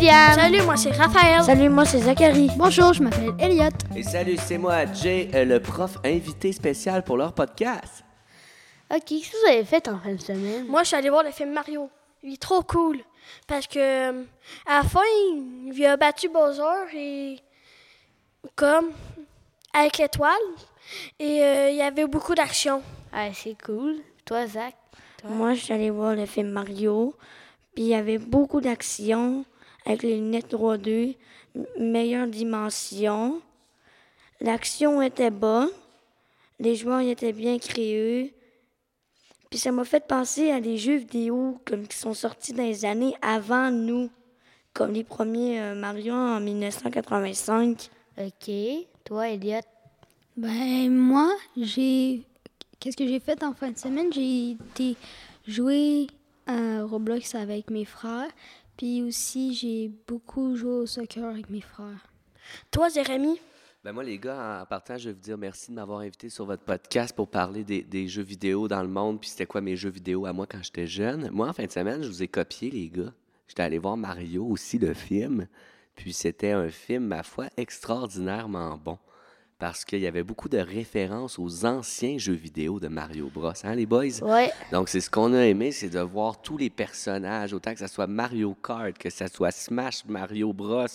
Salut, moi c'est William. Salut, moi c'est Raphaël. Salut, moi c'est Zachary. Bonjour, je m'appelle Elliot. Et salut, c'est moi, Jay, euh, le prof invité spécial pour leur podcast. Ok, qu'est-ce que vous avez fait en fin de semaine? Moi, je suis allé voir le film Mario. Il est trop cool. Parce que euh, à la fin, il a battu Bowser et comme avec l'étoile. Et euh, il y avait beaucoup d'action. Ah, c'est cool. Toi, Zach? Toi? Moi, je suis allé voir le film Mario. Puis il y avait beaucoup d'action avec les lunettes 3D, m- meilleure dimension. L'action était bonne. Les joueurs y étaient bien créés. Puis ça m'a fait penser à des jeux vidéo comme qui sont sortis dans les années avant nous, comme les premiers euh, Mario en 1985. Ok. Toi, Elliot? Ben, moi, j'ai. Qu'est-ce que j'ai fait en fin de semaine? J'ai été jouer à Roblox avec mes frères. Puis aussi, j'ai beaucoup joué au soccer avec mes frères. Toi, Jérémy? Ben moi, les gars, en partant, je veux vous dire merci de m'avoir invité sur votre podcast pour parler des, des jeux vidéo dans le monde. Puis c'était quoi mes jeux vidéo à moi quand j'étais jeune? Moi, en fin de semaine, je vous ai copié, les gars. J'étais allé voir Mario aussi, le film. Puis c'était un film, ma foi, extraordinairement bon. Parce qu'il y avait beaucoup de références aux anciens jeux vidéo de Mario Bros. Hein, les boys? Ouais. Donc, c'est ce qu'on a aimé, c'est de voir tous les personnages, autant que ce soit Mario Kart, que ce soit Smash, Mario Bros.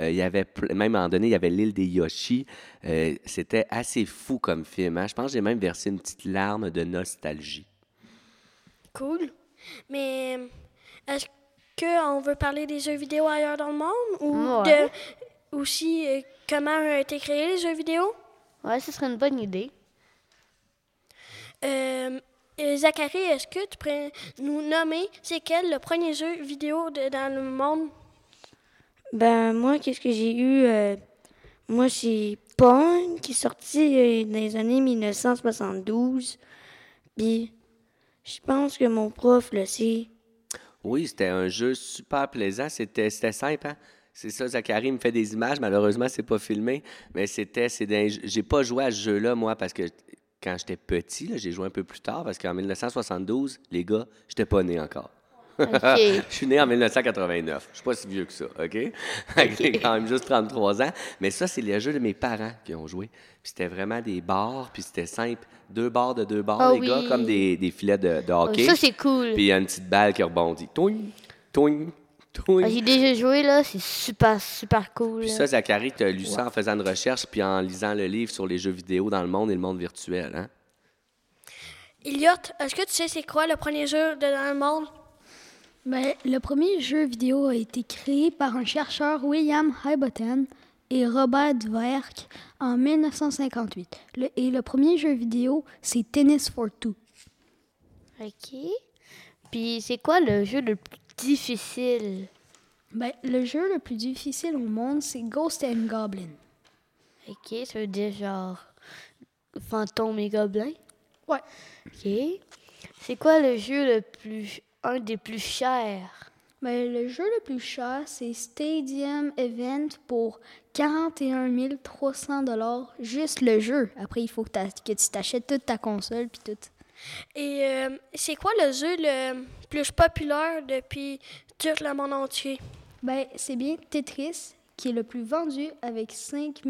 Euh, il y avait, même à un moment donné, il y avait l'île des Yoshi. Euh, C'était assez fou comme film. hein. Je pense que j'ai même versé une petite larme de nostalgie. Cool. Mais est-ce qu'on veut parler des jeux vidéo ailleurs dans le monde? Ou Ouais. de, aussi euh, comment ont été créés les jeux vidéo? Ouais, ce serait une bonne idée. Euh, euh, Zachary, est-ce que tu pourrais nous nommer c'est quel le premier jeu vidéo de- dans le monde? Ben, moi, qu'est-ce que j'ai eu? euh, moi, c'est Pong, qui est sorti euh, dans les années 1972. Puis, je pense que mon prof le sait. Oui, c'était un jeu super plaisant. C'était c'était simple, hein? C'est ça, Zachary me fait des images. Malheureusement, c'est pas filmé. Mais c'était. J'ai pas joué à ce jeu-là, moi, parce que quand j'étais petit, j'ai joué un peu plus tard, parce qu'en 1972, les gars, j'étais pas né encore. Je suis né en 1989. Je suis pas si vieux que ça, OK? J'ai quand même juste 33 ans. Mais ça, c'est les jeux de mes parents qui ont joué. Puis c'était vraiment des barres, puis c'était simple. Deux barres de deux barres, Ah les gars, comme des, des filets de, de Oh, hockey. ça, c'est cool. Puis il y a une petite balle qui rebondit. Toing, toing, toing. Ah, J'ai déjà joué, là. C'est super, super cool. Puis ça, Zachary, tu as lu ça en faisant une recherche puis en lisant le livre sur les jeux vidéo dans le monde et le monde virtuel. Hein? Elliot, est-ce que tu sais c'est quoi le premier jeu de, dans le monde? Ben, le premier jeu vidéo a été créé par un chercheur William Highbottom et Robert Dwerk en 1958. Le- et le premier jeu vidéo, c'est Tennis for Two. Ok. Puis c'est quoi le jeu le plus difficile? Ben, le jeu le plus difficile au monde, c'est Ghost and Goblin. Ok, ça veut dire genre fantôme et gobelin? Ouais. Ok. C'est quoi le jeu le plus un des plus chers? Ben, le jeu le plus cher, c'est Stadium Event pour 41 300 dollars juste le jeu. Après, il faut que, que tu t'achètes toute ta console puis tout. Et euh, c'est quoi le jeu le plus populaire depuis tout le monde entier? Ben, c'est bien Tetris qui est le plus vendu avec 5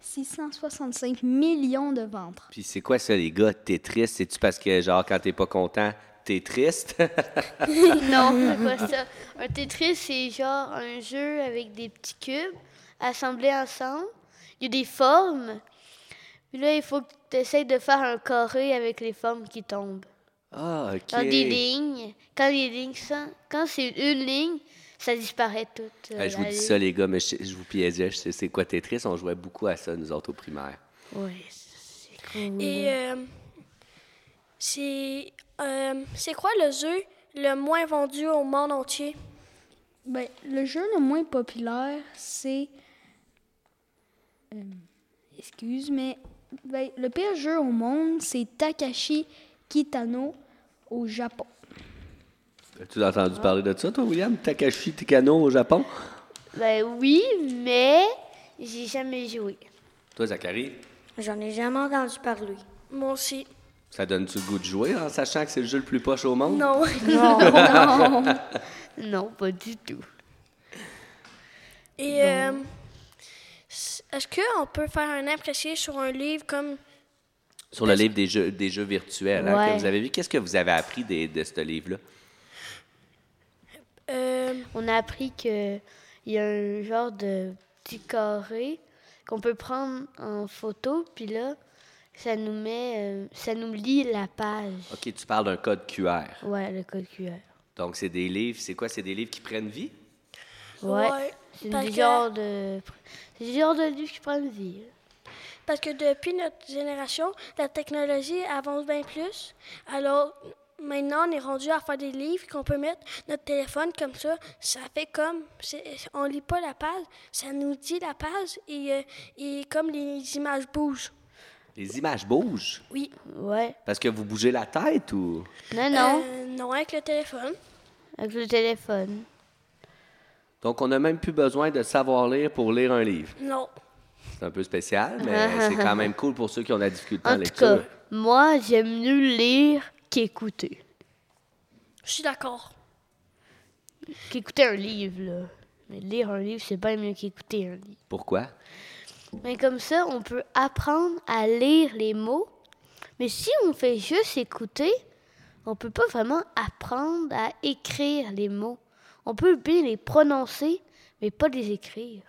665 millions de ventes. Puis c'est quoi ça, les gars? T'es triste? C'est-tu parce que, genre, quand t'es pas content, t'es triste? non, c'est pas ça. Un Tetris, c'est genre un jeu avec des petits cubes assemblés ensemble. Il y a des formes. Puis là, il faut que tu de faire un carré avec les formes qui tombent. Ah, OK. Dans des lignes. Quand les lignes sont- quand c'est une ligne, ça disparaît tout. euh, je vous dis ligne. ça, les gars, mais je, je vous piégeais. Je sais c'est quoi Tetris? On jouait beaucoup à ça, nous autres, au primaire. Ouais, c'est cool. Et euh, c'est euh, c'est quoi le jeu le moins vendu au monde entier? Ben, le jeu le moins populaire, c'est. euh, excuse, mais ben, le pire jeu au monde, c'est Takashi Kitano au Japon. As-tu entendu parler de ça, toi, William? Takashi Tikano au Japon? Ben oui, mais j'ai jamais joué. Toi, Zachary, J'en ai jamais entendu parler. Moi aussi. ça donne-tu le goût de jouer en sachant que c'est le jeu le plus poche au monde? Non. Non, pas du tout. Et euh, est-ce qu'on peut faire un apprécié sur un livre comme Sur le livre des jeux, des jeux virtuels hein, que Ouais. vous avez vu, qu'est-ce que vous avez appris des- de ce livre-là? euh, On a appris qu'il y a un genre de petit carré qu'on peut prendre en photo, puis là, ça nous met, euh, ça nous lit la page. OK, tu parles d'un code QR. Ouais, le code QR. Donc, c'est des livres, c'est quoi? C'est des livres qui prennent vie? Ouais. Ouais, C'est des que- de, c'est des genres de livres qui prennent vie. Parce que depuis notre génération, la technologie avance bien plus. Alors maintenant, on est rendu à faire des livres qu'on peut mettre notre téléphone comme ça. Ça fait comme, on lit pas la page, ça nous dit la page et, euh, et comme les images bougent. Les images bougent? Oui. Ouais. Parce que vous bougez la tête ou? Non, non, Euh, non, avec le téléphone. avec le téléphone. Donc, on n'a même plus besoin de savoir lire pour lire un livre? Non. C'est un peu spécial, mais c'est quand même cool pour ceux qui ont de la difficulté en, En tout lecture. cas, moi, j'aime mieux lire qu'écouter. Je suis d'accord. Qu'écouter un livre, là. Mais lire un livre, c'est bien mieux qu'écouter un livre. Pourquoi? Mais comme ça, on peut apprendre à lire les mots. Mais si on fait juste écouter, on peut pas vraiment apprendre à écrire les mots. On peut bien les prononcer, mais pas les écrire.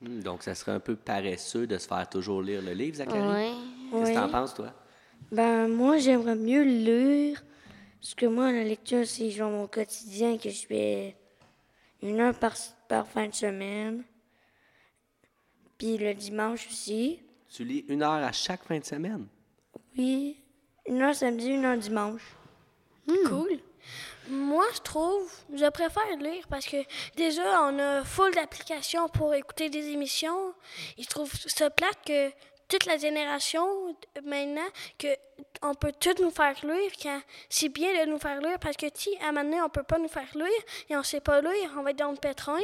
Hmm, donc, ça serait un peu paresseux de se faire toujours lire le livre, Zachary? Ouais. Qu'est-ce que t'en Oui. penses, toi? Ben, moi, j'aimerais mieux lire. Parce que moi, la lecture, c'est genre mon quotidien que je fais une heure par, par fin de semaine. Puis le dimanche aussi. Tu lis une heure à chaque fin de semaine? Oui, une heure samedi, une heure dimanche. Cool. Moi, je trouve, je préfère lire parce que déjà, on a full d'applications pour écouter des émissions. Et je trouve ça plate que toute la génération, euh, maintenant, que on peut tout nous faire lire. Quand c'est bien de nous faire lire parce que si, à un moment donné, on peut pas nous faire lire et on sait pas lire, on va être dans le pétrin.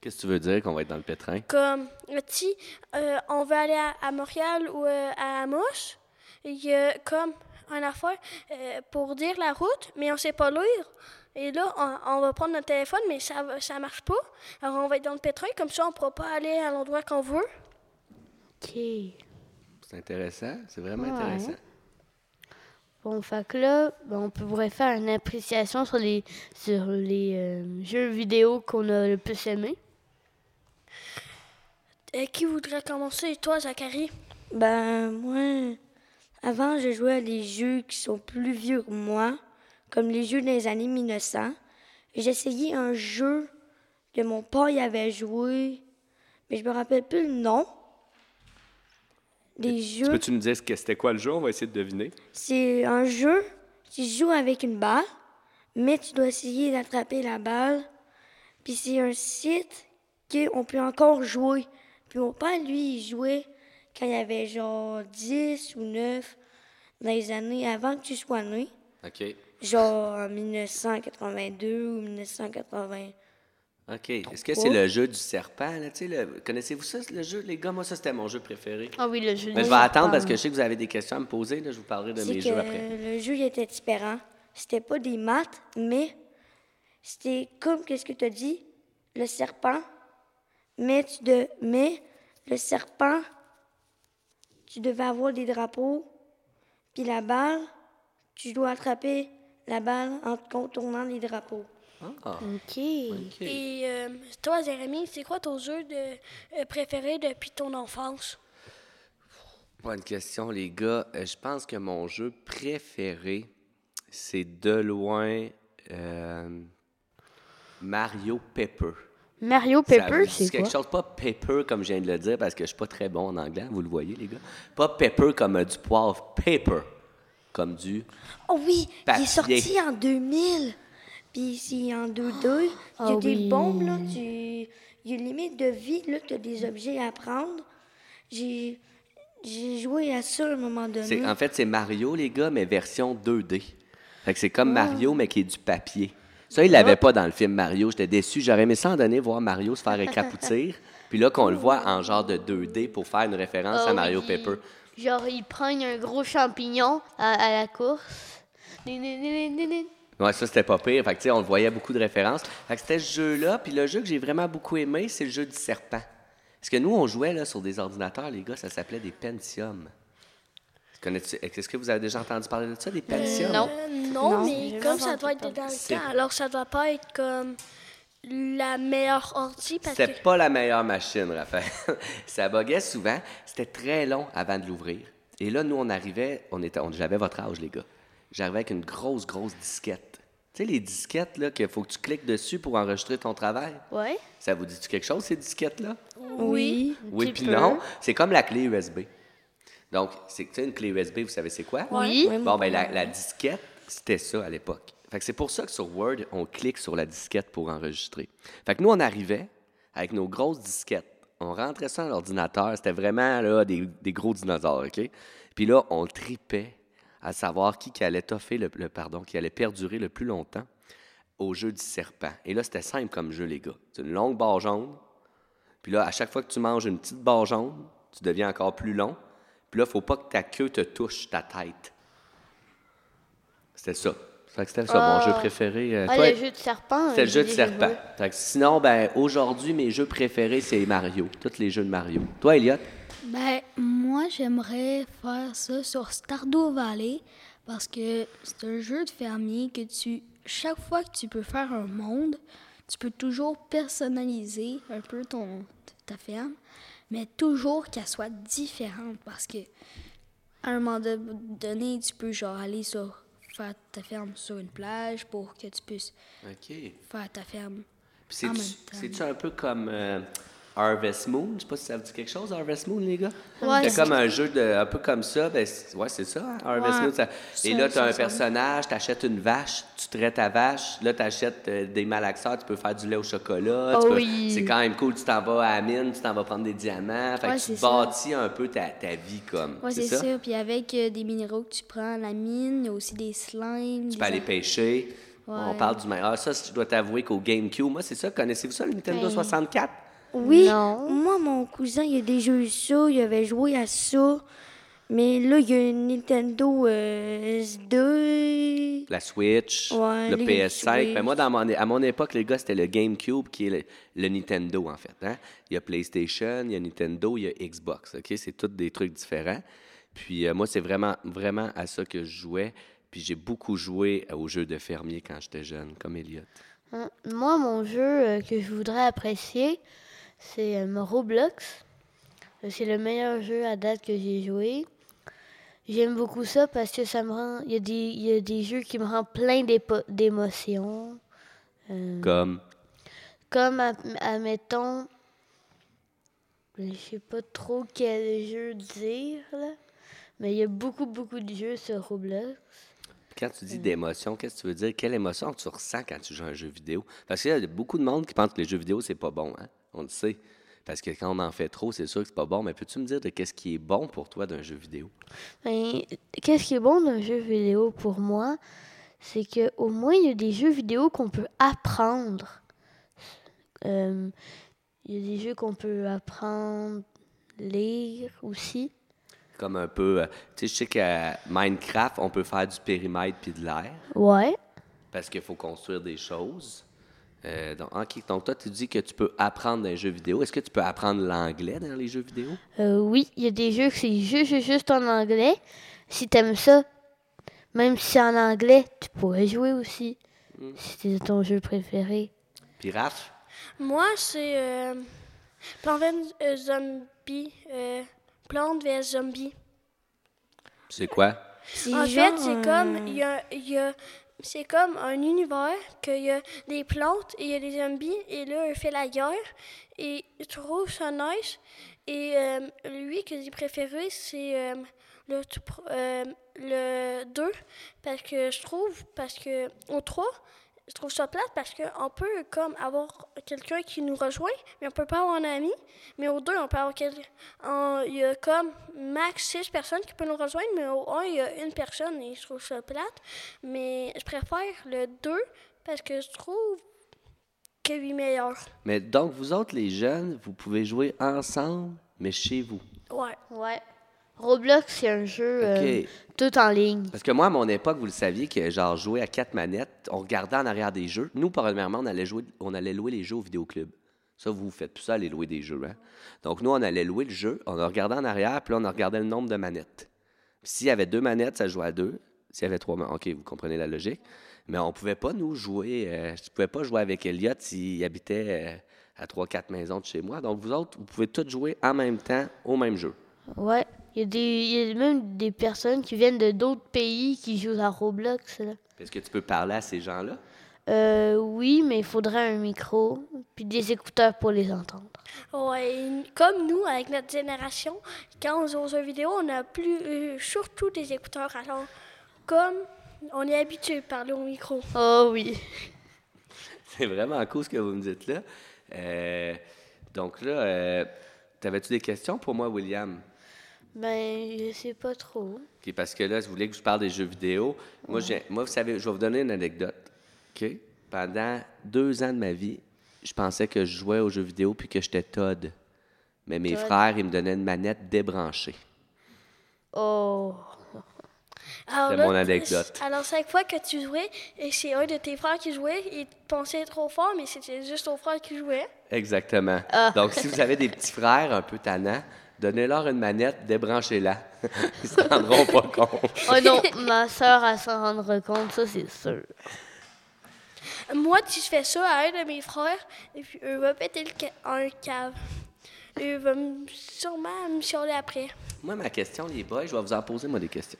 Qu'est-ce que tu veux dire qu'on va être dans le pétrin? Comme, euh, si euh, on veut aller à, à Montréal ou euh, à Amos, il y a comme un affaire euh, pour dire la route, mais on sait pas lire. Et là, on, on va prendre notre téléphone, mais ça va- ça marche pas. Alors, on va être dans le pétrin, comme ça, on pourra pas aller à l'endroit qu'on veut. OK. C'est intéressant, c'est vraiment Ouais. intéressant. Bon, fait que là, ben, on pourrait faire une appréciation sur les, sur les euh, jeux vidéo qu'on a le plus aimé. Euh, qui voudrait commencer? Toi, Zachary? Ben, moi, avant, je jouais à des jeux qui sont plus vieux que moi, comme les jeux des années 1900. J'ai essayé un jeu que mon père y avait joué, mais je me rappelle plus le nom. Des jeux. Peux-tu me dire ce que c'était quoi le jeu? On va essayer de deviner. C'est un jeu qui se joue avec une balle, mais tu dois essayer d'attraper la balle. Puis c'est un site qu'on peut encore jouer. Puis mon père, lui, il jouait quand il avait genre 10 ou 9 dans les années avant que tu sois né. OK. Genre en 1982 ou 1980. OK. Est-ce que c'est le jeu du serpent, là? Tu sais, le- Connaissez-vous ça, le jeu, les gars? Moi, ça, c'était mon jeu préféré. Ah oui, le jeu Mais je vais attendre parce que je sais que vous avez des questions à me poser. Là, je vous parlerai de mes que jeux après. le jeu il était différent. C'était pas des maths, mais c'était comme qu'est-ce que tu as dit, le serpent. Mais tu de mais le serpent, tu devais avoir des drapeaux, puis la balle, tu dois attraper la balle en contournant les drapeaux. Ah, OK. OK. Et euh, toi, Jérémy, c'est quoi ton jeu de, euh, préféré depuis ton enfance? Bonne question, les gars. Euh, je pense que mon jeu préféré, c'est de loin euh, Mario Pepper. Mario Pepper, c'est quelque quoi? chose, pas pepper comme je viens de le dire parce que je suis pas très bon en anglais, vous le voyez les gars. Pas pepper comme euh, du poivre, paper comme du Oh oui, il Papier. est sorti en 2000. Puis c'est en 2-2. Il y a Ah des oui. bombes, là. Tu... Il y a une limite de vie, là. Tu as des objets à prendre. J'ai... J'ai joué à ça à un moment donné. C'est- en fait, c'est Mario, les gars, mais version 2D. Fait que c'est comme Mario, mais qui est du papier. Ça, il l'avait pas dans le film Mario. J'étais déçu. J'aurais aimé ça en donner, voir Mario se faire écrapoutir. Puis là, qu'on le voit en genre de 2D pour faire une référence Ah à Mario oui. Pepper. Genre, ils prennent un gros champignon à, à la course. Ouais, ça, c'était pas pire. Fait que, tu sais, on le voyait beaucoup de références. Fait que c'était ce jeu-là. Puis le jeu que j'ai vraiment beaucoup aimé, c'est le jeu du serpent. Parce que nous, on jouait là, sur des ordinateurs, les gars, ça s'appelait des Pentium. Est-ce que vous avez déjà entendu parler de ça, des Pentium? non. Euh, non, Non, mais comme ça doit être dans le C'est- temps, alors ça doit pas être comme la meilleure ordi parce C'était que pas la meilleure machine, Raphaël. ça buguait souvent. C'était très long avant de l'ouvrir. Et là, nous, on arrivait, on était, on- j'avais votre âge, les gars. J'arrivais avec une grosse, grosse disquette. Tu sais, les disquettes, là, qu'il faut que tu cliques dessus pour enregistrer ton travail? Ouais. Ça vous dit-tu quelque chose, ces disquettes-là? Oui. Oui, petit puis non. C'est comme la clé USB. Donc, c'est tu sais, une clé USB, vous savez c'est quoi? Oui. Oui. Bon, ben la, la disquette, c'était ça à l'époque. Fait que c'est pour ça que sur Word, on clique sur la disquette pour enregistrer. Fait que nous, on arrivait avec nos grosses disquettes. On rentrait ça dans l'ordinateur. C'était vraiment là, des, des gros dinosaures, OK? Puis là, on tripait à savoir qui, qui allait toffer le, le- pardon, qui allait perdurer le plus longtemps au jeu du serpent. Et là, c'était simple comme jeu, les gars. C'est une longue barre jaune. Puis là, à chaque fois que tu manges une petite barre jaune, tu deviens encore plus long. Puis là, il faut pas que ta queue te touche ta tête. C'était ça. C'était ça, mon Ah. jeu préféré. Euh, Ah, toi, le jeu de serpent. c'était le jeu de serpent. joué. Fait que sinon, ben, aujourd'hui, mes jeux préférés, c'est Mario. Tous les jeux de Mario. Toi, Elliot? Ben, moi, j'aimerais faire ça sur Stardew Valley parce que c'est un jeu de fermier que tu. Chaque fois que tu peux faire un monde, tu peux toujours personnaliser un peu ton, ta ferme, mais toujours qu'elle soit différente parce que à un moment donné, tu peux genre aller sur faire ta ferme sur une plage pour que tu puisses faire ta ferme. C'est-tu un peu comme euh, Harvest Moon? Je sais pas si ça vous dit quelque chose, Harvest Moon, les gars? Ouais, c'est comme un jeu de, un peu comme ça. Ben, ouais, c'est ça, hein, Harvest Ouais. Moon. ça- Et là, tu as un personnage, tu achètes une vache, tu traites ta vache. Là, tu achètes des malaxeurs, tu peux faire du lait au chocolat. Oh peux- oui. C'est quand même cool. Tu t'en vas à la mine, tu t'en vas prendre des diamants. Fait Ouais, que tu ça. bâtis un peu ta, ta vie comme. Ouais, c'est ça? ça. Puis avec euh, des minéraux que tu prends à la mine, il y a aussi des slimes. Tu des peux aller pêcher. On parle du meilleur. Ça, je dois t'avouer qu'au GameCube, moi, c'est ça. Connaissez-vous ça, le Nintendo Ben, 64? Oui, Non. moi, mon cousin, il a déjà eu ça, il avait joué à ça. Mais là, il y a une Nintendo euh, S2. La Switch, Ouais, le les PS5. Switch. Ben, moi, dans mon, à mon époque, les gars, c'était le GameCube qui est le, le Nintendo, en fait. hein. Il y a PlayStation, il y a Nintendo, il y a Xbox. OK? C'est tous des trucs différents. Puis euh, moi, c'est vraiment, vraiment à ça que je jouais. Puis j'ai beaucoup joué aux jeux de fermier quand j'étais jeune, comme Elliot. Hein, Moi, mon jeu euh, que je voudrais apprécier, c'est euh, Roblox. Euh, C'est le meilleur jeu à date que j'ai joué. J'aime beaucoup ça parce que ça me rend. Il y, a des- il y a des jeux qui me rendent plein d'émotions. Euh, Comme? comme, ad- admettons. Je sais pas trop quel jeu dire, là. Mais il y a beaucoup, beaucoup de jeux sur Roblox. Quand tu dis d'émotion, qu'est-ce que tu veux dire? Quelle émotion tu ressens quand tu joues à un jeu vidéo? Parce qu'il y a beaucoup de monde qui pense que les jeux vidéo, c'est pas bon, hein? On le sait. Parce que quand on en fait trop, c'est sûr que c'est pas bon. Mais peux-tu me dire de qu'est-ce qui est bon pour toi d'un jeu vidéo? Ben, Qu'est-ce qui est bon d'un jeu vidéo pour moi, c'est que au moins il y a des jeux vidéo qu'on peut apprendre. Euh, Il y a des jeux qu'on peut apprendre, lire aussi. Comme un peu. euh, tu sais, je sais qu'à Minecraft, on peut faire du périmètre puis de l'air. Ouais. Parce qu'il faut construire des choses. Euh, donc, ok, donc, toi, tu dis que tu peux apprendre dans les jeux vidéo. Est-ce que tu peux apprendre l'anglais dans les jeux vidéo? Euh, oui, il y a des jeux que c'est juste, juste, juste en anglais. Si t'aimes ça, même si c'est en anglais, tu pourrais jouer aussi. Si c'est ton jeu préféré. Puis Raph? Moi, c'est euh, Plants vs euh, Zombies. Euh, Plantes vs Zombies. C'est quoi? En genre, fait, c'est euh, comme il y a, il y a- c'est comme un univers qu'il y a des plantes et il y a des zombies et là il fait la guerre et je trouve ça nice et euh, lui que j'ai préféré c'est euh, le euh, le 2 parce que je trouve parce que au 3 je trouve ça plate parce qu'on peut comme avoir quelqu'un qui nous rejoint, mais on peut pas avoir un ami. Mais au 2, on peut avoir quelqu'un. Il y a comme max 6 personnes qui peuvent nous rejoindre, mais au 1, il y a une personne et je trouve ça plate. Mais je préfère le 2 parce que je trouve que lui est meilleur. Mais donc, vous autres, les jeunes, vous pouvez jouer ensemble, mais chez vous. Ouais. Ouais. Roblox, c'est un jeu euh, tout en ligne. Parce que moi, à mon époque, vous le saviez que genre jouer à quatre manettes, on regardait en arrière des jeux. Nous, premièrement, on allait jouer, on allait louer les jeux au vidéoclub. Ça, vous faites plus ça, aller louer des jeux. Hein? Donc, nous, on allait louer le jeu, on a regardé en arrière, puis là, on a regardé le nombre de manettes. S'il y avait deux manettes, ça jouait à deux. S'il y avait trois manettes, OK, vous comprenez la logique. Mais on pouvait pas, nous, jouer. euh, je pouvais pas jouer avec Elliot s'il habitait euh, à trois, quatre maisons de chez moi. Donc, vous autres, vous pouvez tous jouer en même temps au même jeu. Ouais. Il y, a des, il y a même des personnes qui viennent de d'autres pays qui jouent à Roblox. Est-ce que tu peux parler à ces gens-là? Euh, oui, mais il faudrait un micro puis des écouteurs pour les entendre. Ouais, comme nous, avec notre génération, quand on joue aux jeux vidéo, on a plus, euh, surtout des écouteurs. Alors, comme on est habitué de parler au micro. Oh oui. C'est vraiment cool ce que vous me dites là. Euh, donc là, euh, t'avais-tu des questions pour moi, William? Ben, je sais pas trop. OK, parce que là, je voulais que je parle des jeux vidéo. Moi, j'ai- moi, vous savez, je vais vous donner une anecdote. OK? Pendant deux ans de ma vie, je pensais que je jouais aux jeux vidéo puis que j'étais Todd. Mais mes Todd. frères, ils me donnaient une manette débranchée. Alors Oh. C'est là, mon anecdote. Alors, chaque fois que tu jouais, et c'est un de tes frères qui jouait, il pensait trop fort, mais c'était juste ton frère qui jouait. Exactement. Ah. Donc, si vous avez des petits frères un peu tannants, donnez-leur une manette, débranchez-la. Ils se rendront pas compte. Oh non, ma soeur, elle s'en rendre compte, ça c'est sûr. Moi, si je fais ça à un de mes frères, et puis eux va péter le ca- un cave. Eux va me- sûrement me chialer après. Moi, ma question, les boys, je vais vous en poser, moi, des questions.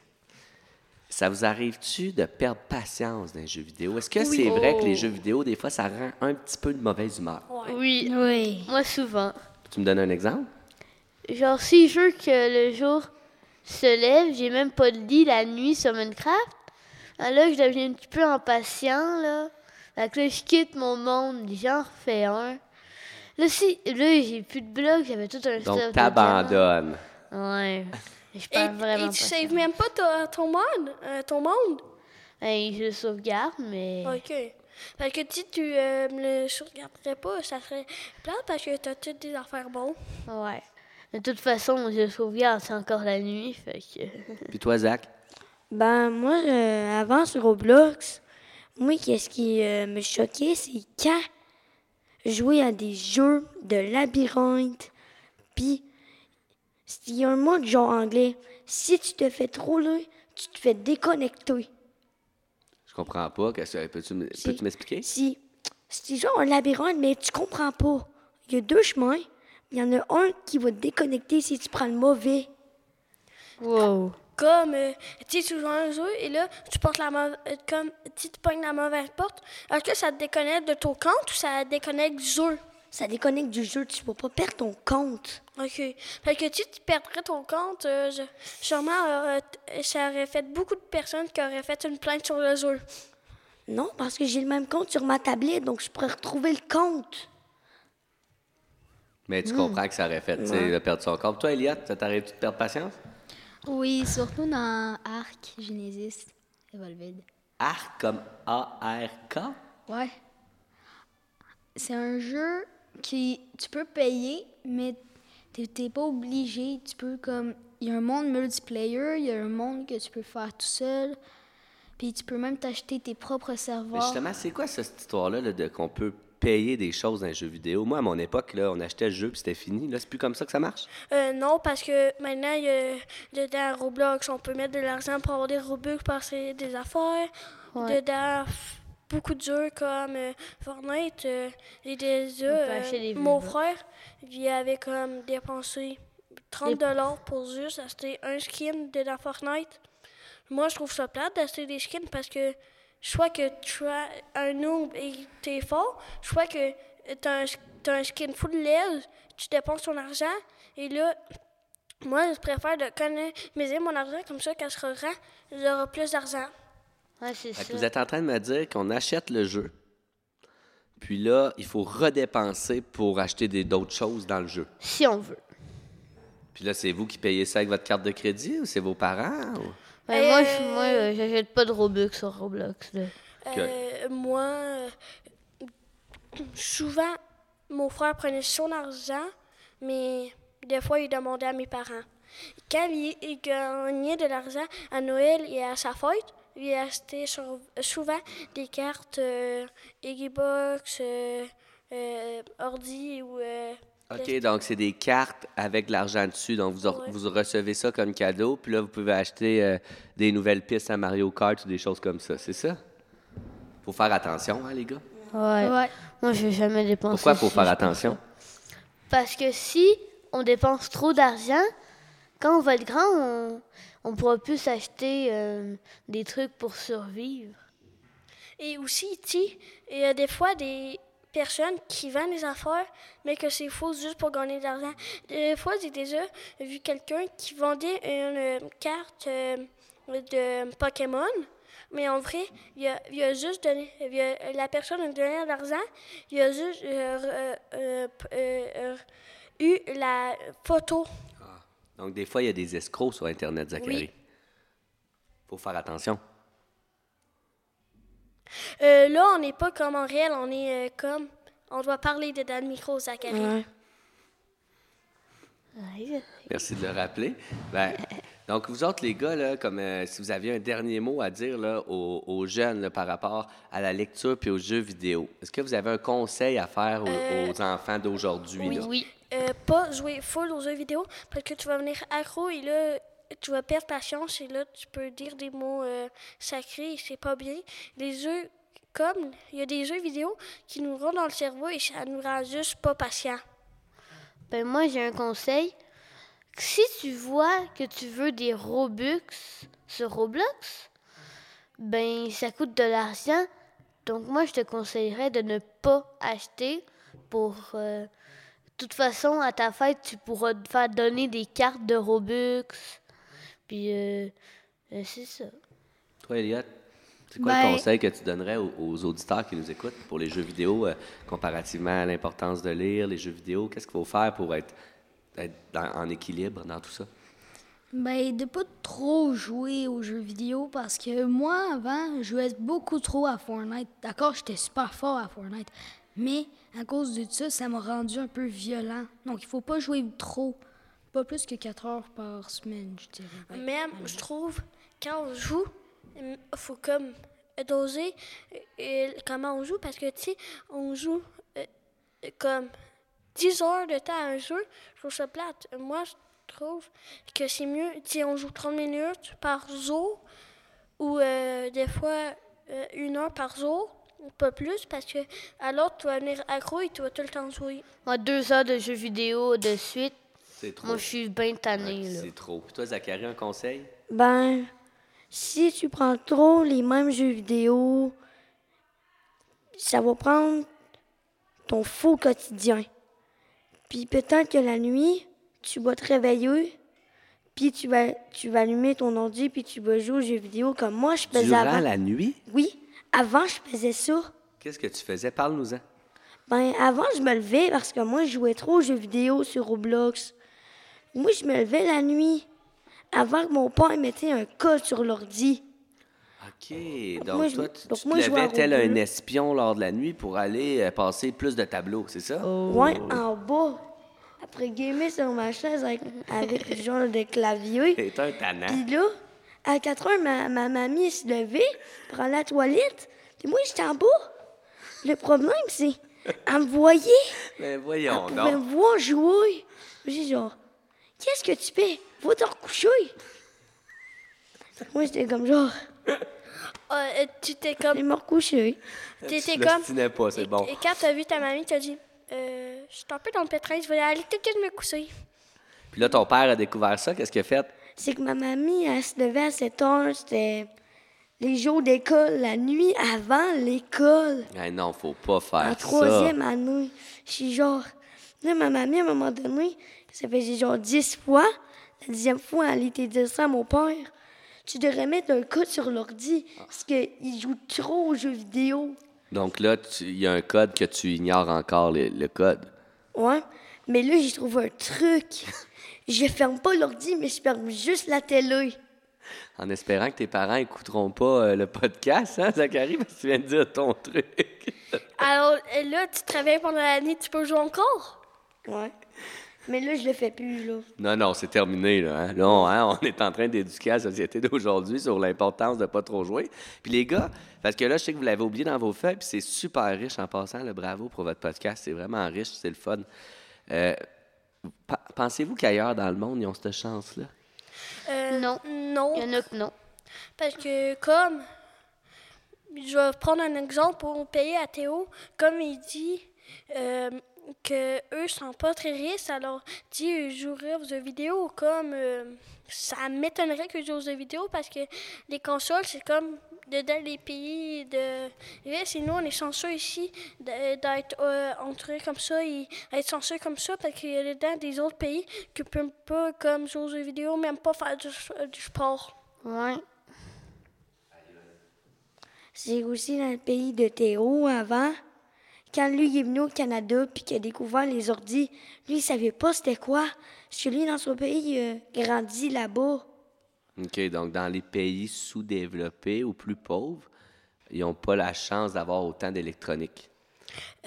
Ça vous arrive-tu de perdre patience dans les jeux vidéo? Est-ce que c'est vrai que les jeux vidéo, des fois, ça rend un petit peu de mauvaise humeur? Oui, Oui. moi souvent. Tu me donnes un exemple? Genre, si je veux que le jour se lève, j'ai même pas de lit la nuit sur Minecraft, ah là, je deviens un petit peu impatient, là. Fait que là, je quitte mon monde, j'en refais un. Là, si, là, j'ai plus de blocs, j'avais tout un Donc, t'abandonnes. Ouais. Je Et, parle vraiment et tu saves même pas ton monde, euh, ton monde? Hey, je le sauvegarde, mais... OK. Parce que si tu euh, me le sauvegarderais pas, ça serait plate parce que t'as toutes des affaires bonnes. Ouais. De toute façon, je le sauvegarde, c'est encore la nuit, fait que... Puis toi, Zach? Ben, moi, euh, avant sur Roblox, moi, qu'est-ce qui euh, me choquait, c'est quand jouer à des jeux de labyrinthe, puis il y a un mot de genre anglais. Si tu te fais trop là, tu te fais déconnecter. Je comprends pas. Qu'est-ce que- peux-tu m'expliquer? Si, c'est genre un labyrinthe, mais tu comprends pas. Il y a deux chemins. Il y en a un qui va te déconnecter si tu prends le mauvais. Wow. Comme, euh, tu sais, tu joues un jeu et là, tu portes la euh, comme, tu pognes la mauvaise porte, est-ce que ça te déconnecte de ton compte ou ça te déconnecte du jeu? Ça déconnecte du jeu, tu vas pas perdre ton compte. OK. Fait que si tu perdrais ton compte, euh, je- sûrement, euh, ça aurait fait beaucoup de personnes qui auraient fait une plainte sur le jeu. Non, parce que j'ai le même compte sur ma tablette, donc je pourrais retrouver le compte. Mais tu comprends que ça aurait fait, tu sais, de perdre son corps. Toi, Elliot, ça t'arrive-tu de perdre patience? Oui, surtout dans Arc, Genesis, Evolved. Arc comme A-R-K? Ouais. C'est un jeu qui tu peux payer, mais t'es pas obligé. Tu peux comme il y a un monde multiplayer, il y a un monde que tu peux faire tout seul, puis tu peux même t'acheter tes propres Mais serveurs. justement, c'est quoi cette histoire-là là, de qu'on peut payer des choses dans les jeux vidéo? Moi, à mon époque, là, on achetait le jeu puis c'était fini. Là, c'est plus comme ça que ça marche? Euh, non, parce que maintenant, il y a dedans Roblox, on peut mettre de l'argent pour avoir des Robux, passer des affaires. Ouais. Dedans, beaucoup de jeux comme euh, Fortnite, euh, On peut euh, mon frère, il avait comme dépensé 30 dollars pour juste acheter un skin dedans Fortnite. Moi, je trouve ça plate d'acheter des skins parce que soit que tu as un noob et t'es fort, soit que t'as un, t'as un skin full LED, tu dépenses ton argent et là, moi, je préfère de économiser mon argent comme ça, quand je serai grand, j'aurai plus d'argent. Ouais, c'est ça. vous êtes en train de me dire qu'on achète le jeu, puis là, il faut redépenser pour acheter des- d'autres choses dans le jeu. Si on veut. Puis là, c'est vous qui payez ça avec votre carte de crédit ou c'est vos parents? ou- Ouais, moi, je- moi euh, j'achète pas de Robux sur Roblox. Là. Euh, moi, euh, souvent, mon frère prenait son argent, mais des fois, il demandait à mes parents. Quand il, il gagnait de l'argent à Noël et à sa fête, il achetait sur- souvent des cartes euh, Xbox, euh, euh, ordi ou... euh, OK, donc c'est des cartes avec de l'argent dessus. Donc, vous, Ouais. vous recevez ça comme cadeau. Puis là, vous pouvez acheter euh, des nouvelles pistes à Mario Kart ou des choses comme ça. C'est ça? Faut faire attention, hein, les gars? Ouais. Ouais. Moi, je vais jamais dépenser. Pourquoi faut si faire attention? Parce que si on dépense trop d'argent, quand on va être grand, on, on pourra plus s'acheter euh, des trucs pour survivre. Et aussi, tu sais, il y a des fois des personnes qui vendent des affaires, mais que c'est faux juste pour gagner de l'argent. Des fois, j'ai déjà vu quelqu'un qui vendait une euh, carte euh, de Pokémon, mais en vrai, il a, il a juste donné, il a- la personne a donné de l'argent, il a juste euh, eu la photo. Donc, des fois, il y a des escrocs sur Internet, Zachary. Oui. faut faire attention. Euh, là, on n'est pas comme en réel, on est euh, comme. On doit parler de dans le micro, Zachary. Ouais. Ouais. Merci de le rappeler. Ben, donc, vous autres, les gars, là, comme euh, si vous aviez un dernier mot à dire là, aux, aux jeunes là, par rapport à la lecture puis aux jeux vidéo, est-ce que vous avez un conseil à faire aux, Euh, aux enfants d'aujourd'hui? oui. là? Oui. Euh, pas jouer full aux jeux vidéo parce que tu vas venir accro et là, tu vas perdre patience et là, tu peux dire des mots euh, sacrés et c'est pas bien. Les jeux, comme il y a des jeux vidéo qui nous rendent dans le cerveau et ça nous rend juste pas patients. Ben moi, j'ai un conseil. Si tu vois que tu veux des Robux sur Roblox, ben ça coûte de l'argent. Donc moi, je te conseillerais de ne pas acheter pour... euh, de toute façon, à ta fête, tu pourras te faire donner des cartes de Robux. Puis, euh, euh, c'est ça. Toi, Elliot, c'est quoi le Ben- conseil que tu donnerais aux, aux auditeurs qui nous écoutent pour les jeux vidéo, euh, comparativement à l'importance de lire les jeux vidéo? Qu'est-ce qu'il faut faire pour être, être dans- en équilibre dans tout ça? Ben, de pas trop jouer aux jeux vidéo parce que moi, avant, je jouais beaucoup trop à Fortnite. D'accord, j'étais super fort à Fortnite. Mais à cause de ça, ça m'a rendu un peu violent. Donc, il faut pas jouer trop. Pas plus que 4 heures par semaine, je dirais. Même, je trouve, quand on joue, il faut comme doser euh, euh, comment on joue parce que, tu sais, on joue euh, comme 10 heures de temps à un jeu. Je trouve ça plate. Moi, je trouve que c'est mieux, tu sais, on joue 30 minutes par jour ou euh, des fois euh, une heure par jour, ou pas plus, parce que alors tu vas venir accro et tu vas tout le temps jouer. Moi, deux heures de jeux vidéo de suite, C'est trop. moi, je suis bien Ouais, tanné, là. c'est trop. Puis toi, Zachary, un conseil? Ben, si tu prends trop les mêmes jeux vidéo, ça va prendre ton faux quotidien. Puis peut-être que la nuit, tu vas te réveiller, puis tu vas, tu vas allumer ton ordi, puis tu vas jouer aux jeux vidéo comme moi je faisais Durant avant. la nuit, Oui, avant je faisais ça. qu'est-ce que tu faisais? Parle-nous-en. Ben, avant, je me levais parce que moi, je jouais trop aux jeux vidéo sur Roblox. Moi, je me levais la nuit avant que mon père mettait un code sur l'ordi. OK. Donc, moi, je- toi, tu, donc tu te levais tel un espion lors de la nuit pour aller euh, passer plus de tableaux, c'est ça? Ouais, en bas. Après gamer sur ma chaise avec, avec le genre de clavier. C'est un tannant. Puis là, à 4 heures, ma, ma mamie se levait à la toilette. Puis moi, j'étais en bas. Le problème, c'est elle me voyait. Mais voyons Elle donc. me voir jouer. J'ai genre, qu'est-ce que tu fais? Va te recoucher. Moi, j'étais comme genre, Ah, euh, tu t'es comme je vais me recoucher. T'étais Tu comme. l'ostinais pas, c'est bon. Et quand t'as vu ta mamie, t'as dit euh, Je suis un peu dans le pétrin, je vais aller tout de suite me coucher. Puis là, ton père a découvert ça. Qu'est-ce qu'il a fait? C'est que ma mamie, elle se levait à 7 heures. C'était les jours d'école, la nuit avant l'école. Eh non, faut pas faire En ça. troisième année. Je suis genre. Là, ma mamie, à un moment donné, ça faisait genre 10 fois. La dixième fois, elle était dire ça à mon père. Tu devrais mettre un code sur l'ordi parce qu'il joue trop aux jeux vidéo. Donc là, il y a un code que tu ignores encore, le, le code. Ouais. Mais là, j'ai trouvé un truc. Je ferme pas l'ordi, mais je ferme juste la télé. En espérant que tes parents écouteront pas euh, le podcast, hein, Zachary, parce que tu viens de dire ton truc. Alors euh, là, tu travailles pendant la nuit, tu peux jouer encore? Ouais. Mais là, je le fais plus, là. Non, non, c'est terminé. Là, hein? Là, on, hein, on est en train d'éduquer la société d'aujourd'hui sur l'importance de ne pas trop jouer. Puis les gars, parce que là, je sais que vous l'avez oublié dans vos feuilles, puis c'est super riche en passant. Le bravo pour votre podcast. C'est vraiment riche, c'est le fun. Euh, Pensez-vous qu'ailleurs dans le monde, ils ont cette chance-là? Euh, Non. Non. Il y en a que non. Parce que comme je vais prendre un exemple pour payer à Théo, comme il dit euh, que eux sont pas très riches, alors dit euh, joueraient aux jeux vidéo comme euh, ça m'étonnerait que je joue aux jeux vidéo parce que les consoles c'est comme dedans les pays de riches et nous on est chanceux ici d'être euh, comme ça et être chanceux comme ça parce qu'il y a dedans des autres pays qui peuvent pas comme jouer aux jeux vidéo même pas faire du, du sport. Ouais. C'est aussi dans le pays de Théo avant. Quand lui est venu au Canada puis qu'il a découvert les ordis, lui il savait pas c'était quoi. Parce que lui, dans son pays, il là-bas. OK, donc dans les pays sous-développés ou plus pauvres, ils n'ont pas la chance d'avoir autant d'électronique.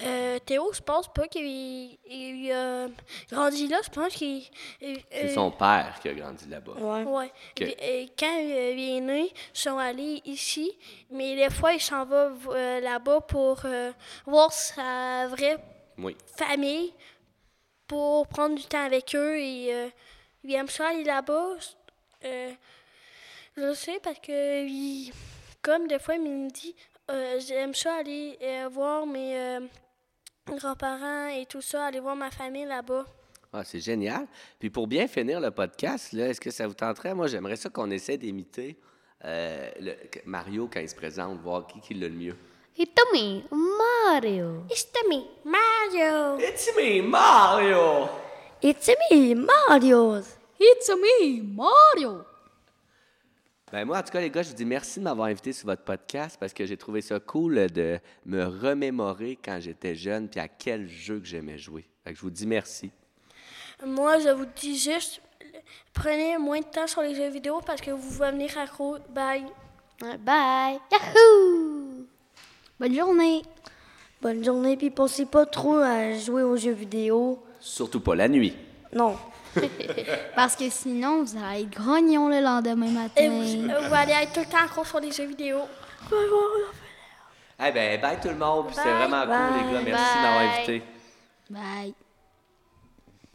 Euh, Théo, je pense pas qu'il il a grandi là. Je pense qu'il. euh, C'est son père qui a grandi là-bas. Ouais. Ouais. Ok. Il- euh, Quand euh, il est né, ils sont allés ici, mais des fois, il s'en va euh, là-bas pour euh, voir sa vraie Oui. famille, pour prendre du temps avec eux. Et euh, il aime ça aller là-bas. Euh, je le sais parce que, il- comme des fois, il me dit euh, j'aime ça aller euh, voir mes euh, grands-parents et tout ça, aller voir ma famille là-bas. Ah, c'est génial. Puis pour bien finir le podcast, là, est-ce que ça vous tenterait? Moi, j'aimerais ça qu'on essaie d'imiter euh, le- Mario quand il se présente, voir qui, qui l'a le mieux. It's me, Mario. It's me, Mario! It's me, Mario! It's me, Mario! It's me, Mario! Ben moi, en tout cas, les gars, je vous dis merci de m'avoir invité sur votre podcast parce que j'ai trouvé ça cool de me remémorer quand j'étais jeune puis à quel jeu que j'aimais jouer. Fait que je vous dis merci. Moi, je vous dis juste, prenez moins de temps sur les jeux vidéo parce que vous pouvez venir accro. Bye! Bye. Yahoo! Bonne journée! Bonne journée, puis pensez pas trop à jouer aux jeux vidéo. Surtout pas la nuit. Non. Parce que sinon, vous allez être grognon le lendemain matin. Et vous, euh, vous allez être tout le temps accro sur les jeux vidéo. Eh ben, bye tout le monde. Bye. vraiment cool, les gars. Merci de m'avoir invité. Bye!